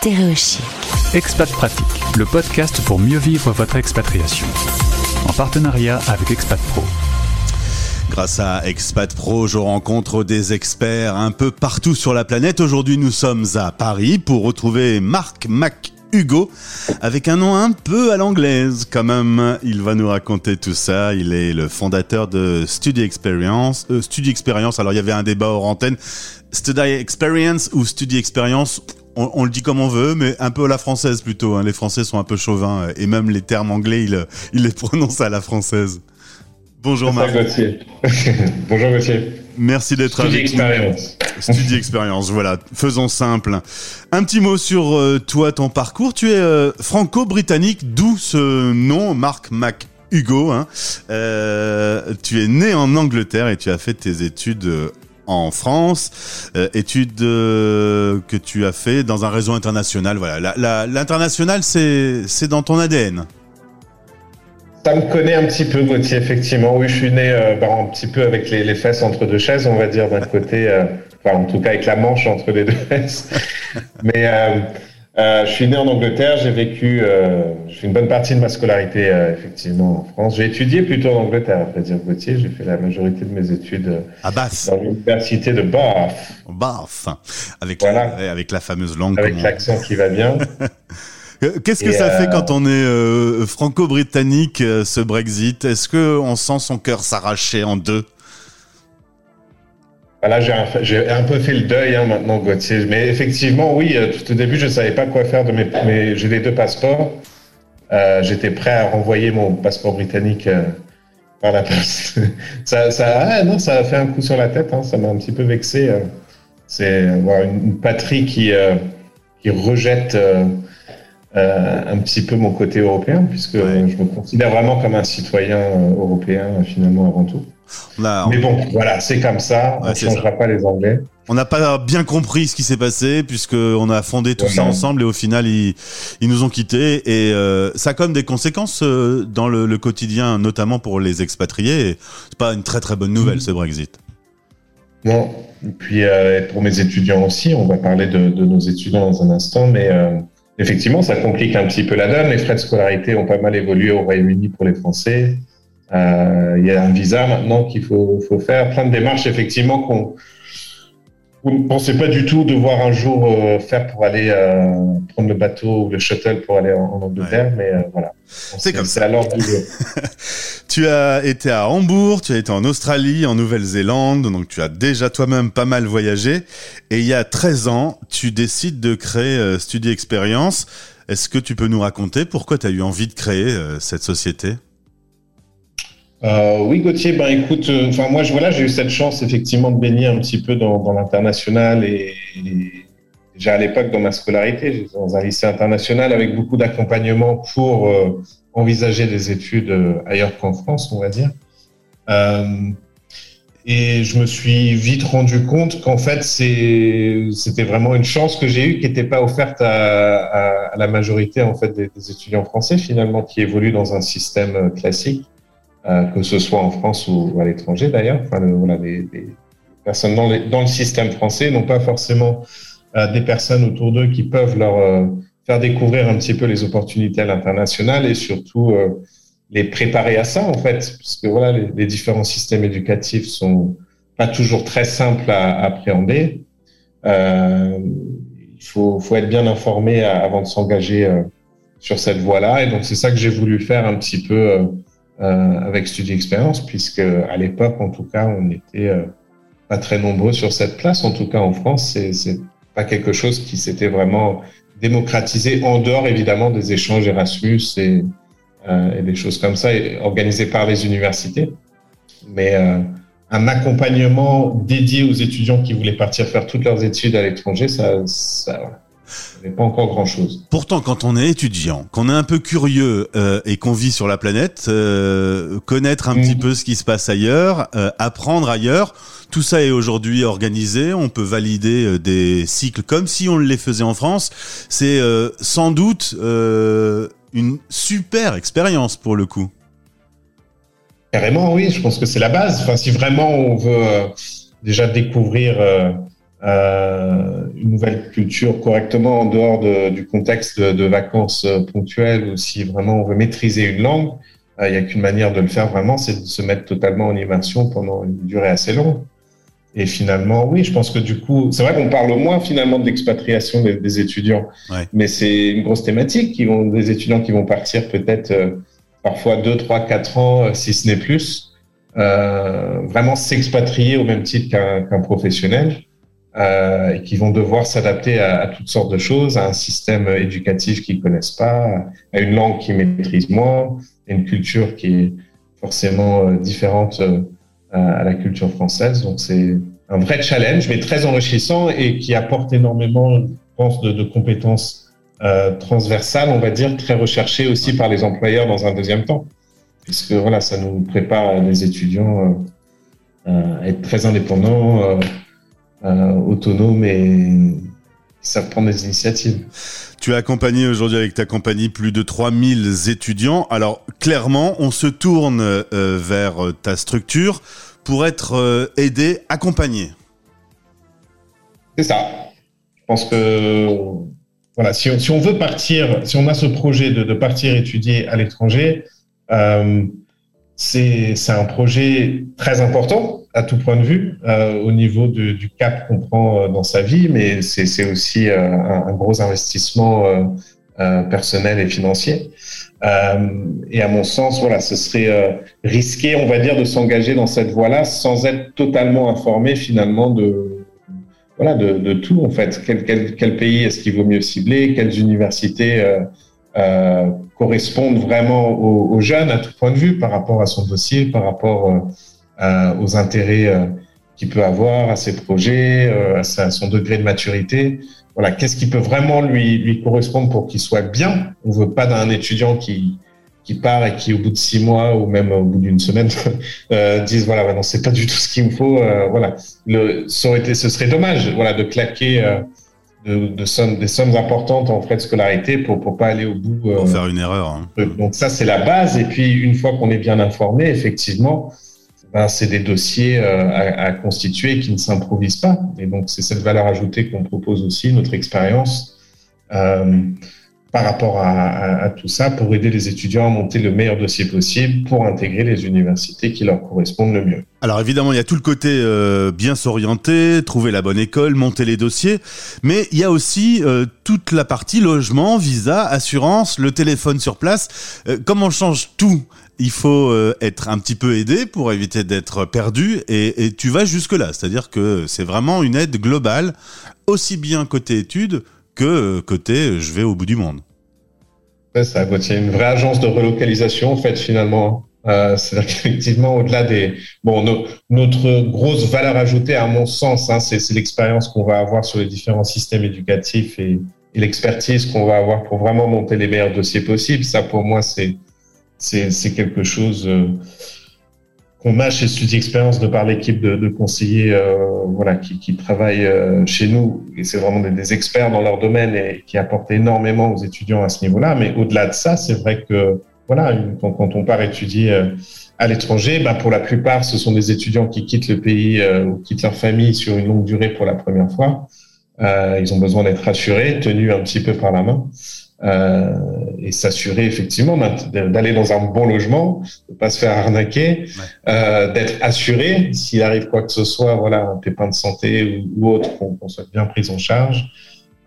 Stéréochic. Expat Pratique, le podcast pour mieux vivre votre expatriation. En partenariat avec Expat Pro. Grâce à Expat Pro, je rencontre des experts un peu partout sur la planète. Aujourd'hui, nous sommes à Paris pour retrouver Marc Mac Hugo, avec un nom un peu à l'anglaise quand même. Il va nous raconter tout ça. Il est le fondateur de Study Experience. Euh, Study Experience, alors il y avait un débat hors antenne. Study Experience ou Study Experience on, le dit comme on veut, mais un peu à la française plutôt. Hein. Les Français sont un peu chauvins et même les termes anglais, ils, ils les prononcent à la française. Bonjour Marc. Bonjour Gauthier. Merci d'être avec expérience. nous. Study Experience, voilà. Faisons simple. Un petit mot sur euh, toi, ton parcours. Tu es euh, franco-britannique, d'où ce nom, Marc Mac Hugo. Hein. Euh, tu es né en Angleterre et tu as fait tes études en France, études que tu as fait dans un réseau international. Voilà, l'international, c'est dans ton ADN. Ça me connaît un petit peu, Gauthier, effectivement. Oui, je suis né euh, bah, un petit peu avec les, fesses entre deux chaises, on va dire, d'un côté, euh, en tout cas avec la manche entre les deux fesses. Mais euh, je suis né en Angleterre, j'ai vécu, j'ai fait une bonne partie de ma scolarité, effectivement, en France. J'ai étudié plutôt en Angleterre, à dire, Gauthier. J'ai fait la majorité de mes études à Bath. dans l'université de Bath. Bath, avec, la, avec la fameuse langue. Avec l'accent qui va bien. Qu'est-ce que ça fait euh, quand on est euh, franco-britannique, euh, ce Brexit? Est-ce qu'on sent son cœur s'arracher en deux? Là, j'ai un, peu fait le deuil hein, maintenant, Gauthier. Mais effectivement, oui, tout au début, je ne savais pas quoi faire de mes. j'ai les deux passeports. J'étais prêt à renvoyer mon passeport britannique par la poste. ça, ça, ah, non, ça a fait un coup sur la tête. Hein, ça m'a un petit peu vexé. C'est voir une, patrie qui, qui rejette euh, un petit peu mon côté européen, puisque je me considère vraiment comme un citoyen euh, européen finalement avant tout. Mais bon, voilà, c'est comme ça. on ne changera pas les Anglais. On n'a pas bien compris ce qui s'est passé puisqu'on a fondé tout ça ensemble et au final ils, ils nous ont quittés et euh, ça a même des conséquences dans le, quotidien, notamment pour les expatriés. C'est pas une très très bonne nouvelle ce Brexit. Non, et puis pour mes étudiants aussi, on va parler de, de, nos étudiants dans un instant, mais Effectivement, ça complique un petit peu la donne. Les frais de scolarité ont pas mal évolué au Royaume-Uni pour les Français. Euh, il y a un visa maintenant qu'il faut, faut, faire, plein de démarches effectivement qu'on vous ne pensez pas du tout devoir un jour euh, faire pour aller euh, prendre le bateau ou le shuttle pour aller en, Angleterre, mais euh, voilà. C'est comme ça. Alors tu as été à Hambourg, tu as été en Australie, en Nouvelle-Zélande, donc tu as déjà toi-même pas mal voyagé. Et il y a 13 ans, tu décides de créer Study Experience. Est-ce que tu peux nous raconter pourquoi tu as eu envie de créer cette société? Euh, oui, Gauthier, ben écoute, euh, moi, j'ai eu cette chance effectivement de baigner un petit peu dans, l'international et, déjà à l'époque dans ma scolarité, j'étais dans un lycée international avec beaucoup d'accompagnement pour euh, envisager des études ailleurs qu'en France, on va dire. et je me suis vite rendu compte qu'en fait, c'était vraiment une chance que j'ai eue qui n'était pas offerte à, la majorité en fait des étudiants français finalement qui évoluent dans un système classique. Euh, que ce soit en France ou, à l'étranger d'ailleurs. Enfin, voilà, les, personnes dans, dans, le système français n'ont pas forcément euh, des personnes autour d'eux qui peuvent leur euh, faire découvrir un petit peu les opportunités à l'international et surtout les préparer à ça en fait, parce que voilà, les, les, différents systèmes éducatifs sont pas toujours très simples à, appréhender. Euh, il faut, faut, être bien informé avant de s'engager sur cette voie-là, et donc c'est ça que j'ai voulu faire un petit peu euh, avec Study Experience, puisque à l'époque, en tout cas, on n'était euh, pas très nombreux sur cette place. En tout cas, en France, c'est pas quelque chose qui s'était vraiment démocratisé en dehors évidemment des échanges Erasmus et, euh, et des choses comme ça, organisés par les universités. Mais euh, un accompagnement dédié aux étudiants qui voulaient partir faire toutes leurs études à l'étranger, ça, ça n'est pas encore grand-chose. Pourtant, quand on est étudiant, qu'on est un peu curieux euh, et qu'on vit sur la planète, euh, connaître un petit mm. peu ce qui se passe ailleurs, euh, apprendre ailleurs, tout ça est aujourd'hui organisé. On peut valider des cycles comme si on les faisait en France. C'est sans doute une super expérience pour le coup. Carrément, oui. Je pense que c'est la base. Enfin, si vraiment on veut déjà découvrir euh, une nouvelle culture correctement en dehors de, du contexte de, vacances ponctuelles ou si vraiment on veut maîtriser une langue, il n'y a qu'une manière de le faire vraiment, c'est de se mettre totalement en immersion pendant une durée assez longue. Et finalement, oui, je pense que du coup, c'est vrai qu'on parle moins finalement de l'expatriation des, étudiants, mais c'est une grosse thématique. Qui vont, des étudiants qui vont partir peut-être parfois 2, 3, 4 ans, si ce n'est plus, euh, vraiment s'expatrier au même titre qu'un professionnel euh, et qui vont devoir s'adapter à, toutes sortes de choses, à un système éducatif qu'ils connaissent pas, à une langue qu'ils maîtrisent moins, à une culture qui est forcément euh, différente à la culture française. Donc c'est un vrai challenge, mais très enrichissant et qui apporte énormément, je pense, de, compétences euh, transversales, on va dire, très recherchées aussi par les employeurs dans un deuxième temps puisque voilà, ça nous prépare les étudiants euh, à être très indépendants, euh, euh, autonomes et savent prendre des initiatives. Tu as accompagné aujourd'hui avec ta compagnie plus de 3000 étudiants. Alors clairement, on se tourne vers ta structure pour être aidé, accompagné. C'est ça. Je pense que voilà, si on, veut partir, si on a ce projet de partir étudier à l'étranger, euh, c'est un projet très important à tout point de vue euh, au niveau du cap qu'on prend euh, dans sa vie, mais c'est aussi euh, un, gros investissement personnel et financier. et à mon sens, voilà, ce serait risqué, on va dire, de s'engager dans cette voie-là sans être totalement informé finalement de voilà de, tout en fait. Quel, pays est-ce qu'il vaut mieux cibler? Quelles universités correspondent vraiment aux, jeunes à tout point de vue par rapport à son dossier, par rapport aux intérêts euh, qu'il peut avoir, à ses projets, à, son degré de maturité. Voilà, qu'est-ce qui peut vraiment lui, lui correspondre pour qu'il soit bien? On veut pas d'un étudiant qui, qui part et qui, au bout de six mois ou même au bout d'une semaine, euh, disent voilà, bah non, c'est pas du tout ce qu'il me faut. Euh, voilà, le, ça aurait été, ce serait dommage, voilà, de claquer euh, de, sommes, des sommes importantes en frais de scolarité pour pour pas aller au bout. pour euh, faire une erreur. Hein. Donc ça c'est la base et puis une fois qu'on est bien informé, effectivement, ben, c'est des dossiers euh, à, à, constituer qui ne s'improvisent pas. Et donc c'est cette valeur ajoutée qu'on propose aussi, notre expérience. Euh, par rapport à, tout ça pour aider les étudiants à monter le meilleur dossier possible pour intégrer les universités qui leur correspondent le mieux. Alors évidemment, il y a tout le côté euh, bien s'orienter, trouver la bonne école, monter les dossiers, mais il y a aussi euh, toute la partie logement, visa, assurance, le téléphone sur place. Euh, comme on change tout, il faut être un petit peu aidé pour éviter d'être perdu et, et tu vas jusque-là, c'est-à-dire que c'est vraiment une aide globale, aussi bien côté études que euh, côté euh, je vais au bout du monde. C'est ça, a une vraie agence de relocalisation en fait finalement. Euh, C'est-à-dire qu'effectivement, au-delà des... Bon, notre grosse valeur ajoutée, à mon sens, hein, c'est l'expérience qu'on va avoir sur les différents systèmes éducatifs et, l'expertise qu'on va avoir pour vraiment monter les meilleurs dossiers possibles. Ça, pour moi, c'est quelque chose... qu'on a chez Study Experience de par l'équipe de, de, conseillers euh, voilà, qui, qui travaillent euh, chez nous. Et c'est vraiment des, des, experts dans leur domaine et qui apportent énormément aux étudiants à ce niveau-là. Mais au-delà de ça, c'est vrai que voilà, quand, quand, on part étudier euh, à l'étranger, bah, pour la plupart, ce sont des étudiants qui quittent le pays ou quittent leur famille sur une longue durée pour la première fois. ils ont besoin d'être rassurés, tenus un petit peu par la main. Euh, et s'assurer effectivement d'aller dans un bon logement, de pas se faire arnaquer, euh, d'être assuré s'il arrive quoi que ce soit, voilà, un pépin de santé ou, autre, qu'on soit bien pris en charge.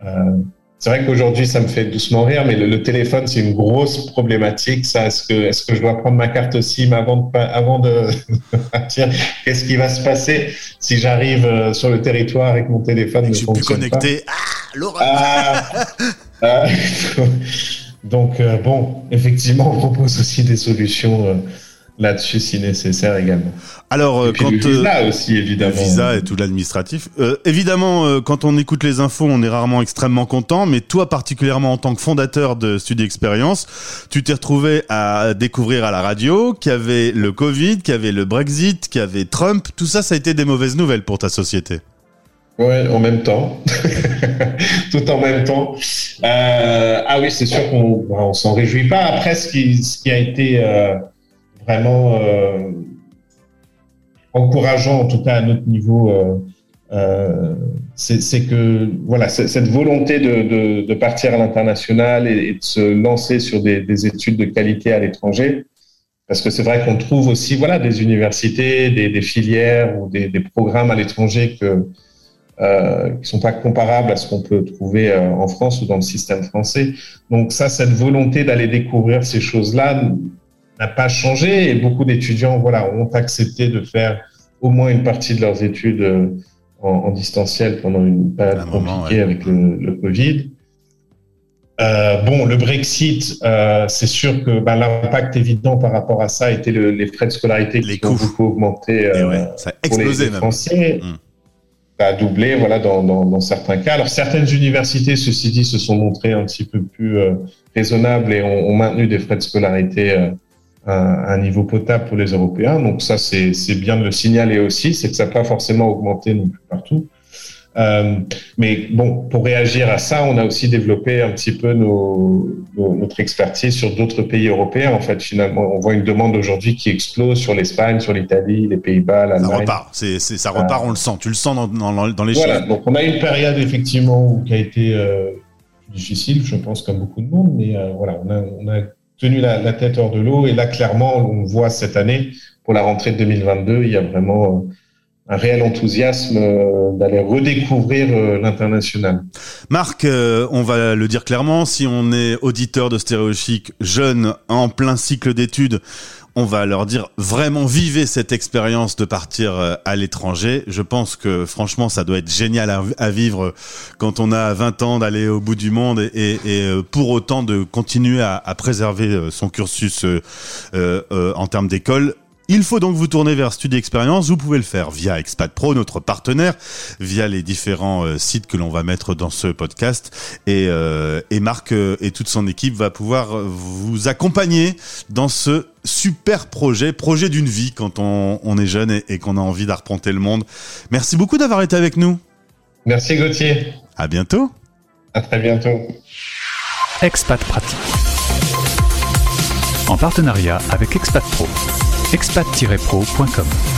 Euh, c'est vrai qu'aujourd'hui, ça me fait doucement rire, mais le, téléphone, c'est une grosse problématique. Ça, est-ce que, est-ce que je dois prendre ma carte SIM avant de, avant de partir? Qu'est-ce qui va se passer si j'arrive euh, sur le territoire avec mon téléphone Je suis plus connecté. Ah, Laura ah, ah, Donc, euh, bon, effectivement, on propose aussi des solutions euh, là-dessus si nécessaire également. Alors, et quand le visa aussi évidemment. Le visa et tout l'administratif. Euh, évidemment, quand on écoute les infos, on est rarement extrêmement content. Mais toi, particulièrement en tant que fondateur de Studio Experience, tu t'es retrouvé à découvrir à la radio qu'il y avait le Covid, qu'il y avait le Brexit, qu'il y avait Trump. Tout ça, ça a été des mauvaises nouvelles pour ta société. Ouais, en même temps, tout en même temps. Euh, ah oui, c'est sûr qu'on on s'en réjouit pas. Après, ce qui, ce qui a été euh, vraiment euh, encourageant, en tout cas à notre niveau, euh, c'est que voilà cette volonté de, de, partir à l'international et, de se lancer sur des, des études de qualité à l'étranger, parce que c'est vrai qu'on trouve aussi voilà des universités, des, filières ou des, programmes à l'étranger que euh, qui sont pas comparables à ce qu'on peut trouver euh, en France ou dans le système français. Donc ça, cette volonté d'aller découvrir ces choses-là n'a pas changé et beaucoup d'étudiants voilà ont accepté de faire au moins une partie de leurs études euh, en, distanciel pendant une période compliquée avec le, Covid. Euh, bon, le Brexit, euh, c'est sûr que ben, l'impact évident par rapport à ça le, les frais de scolarité les qui ont beaucoup augmenté euh, ça a explosé pour les, Français. Mmh. Ça a doublé, voilà, dans, dans, dans, certains cas. Alors certaines universités, ceci dit, se sont montrées un petit peu plus raisonnables et ont, ont, maintenu des frais de scolarité un niveau potable pour les Européens. Donc ça, c'est bien de le signaler aussi, c'est que ça n'a pas forcément augmenté non plus partout. Euh, mais bon, pour réagir à ça, on a aussi développé un petit peu nos, notre expertise sur d'autres pays européens. En fait, finalement, on voit une demande aujourd'hui qui explose sur l'Espagne, sur l'Italie, les Pays-Bas, l'Allemagne. Ça repart, ça repart, on le sent. Tu le sens dans, dans, dans les Voilà, donc on a une période effectivement qui a été euh, difficile, je pense, comme beaucoup de monde, mais euh, voilà, on a, on a tenu la, tête hors de l'eau. Et là, clairement, on voit cette année, pour la rentrée de 2022, il y a vraiment euh, un réel enthousiasme euh, d'aller redécouvrir euh, l'international. Marc, on va le dire clairement, si on est auditeur de Stéréochic, jeune, en plein cycle d'études, on va leur dire vraiment vivez cette expérience de partir euh, à l'étranger. Je pense que franchement ça doit être génial à, vivre quand on a 20 ans d'aller au bout du monde et, euh, pour autant de continuer à, préserver euh, son cursus en termes d'école. Il faut donc vous tourner vers Studio Experience. Vous pouvez le faire via Expat Pro, notre partenaire, via les différents euh, sites que l'on va mettre dans ce podcast. Et, euh, et Marc euh, et toute son équipe va pouvoir vous accompagner dans ce super projet, projet d'une vie quand on, on est jeune et, et qu'on a envie d'arpenter le monde. Merci beaucoup d'avoir été avec nous. Merci Gauthier. À bientôt. À très bientôt. Expat Pratique. En partenariat avec Expat Pro expat-pro.com.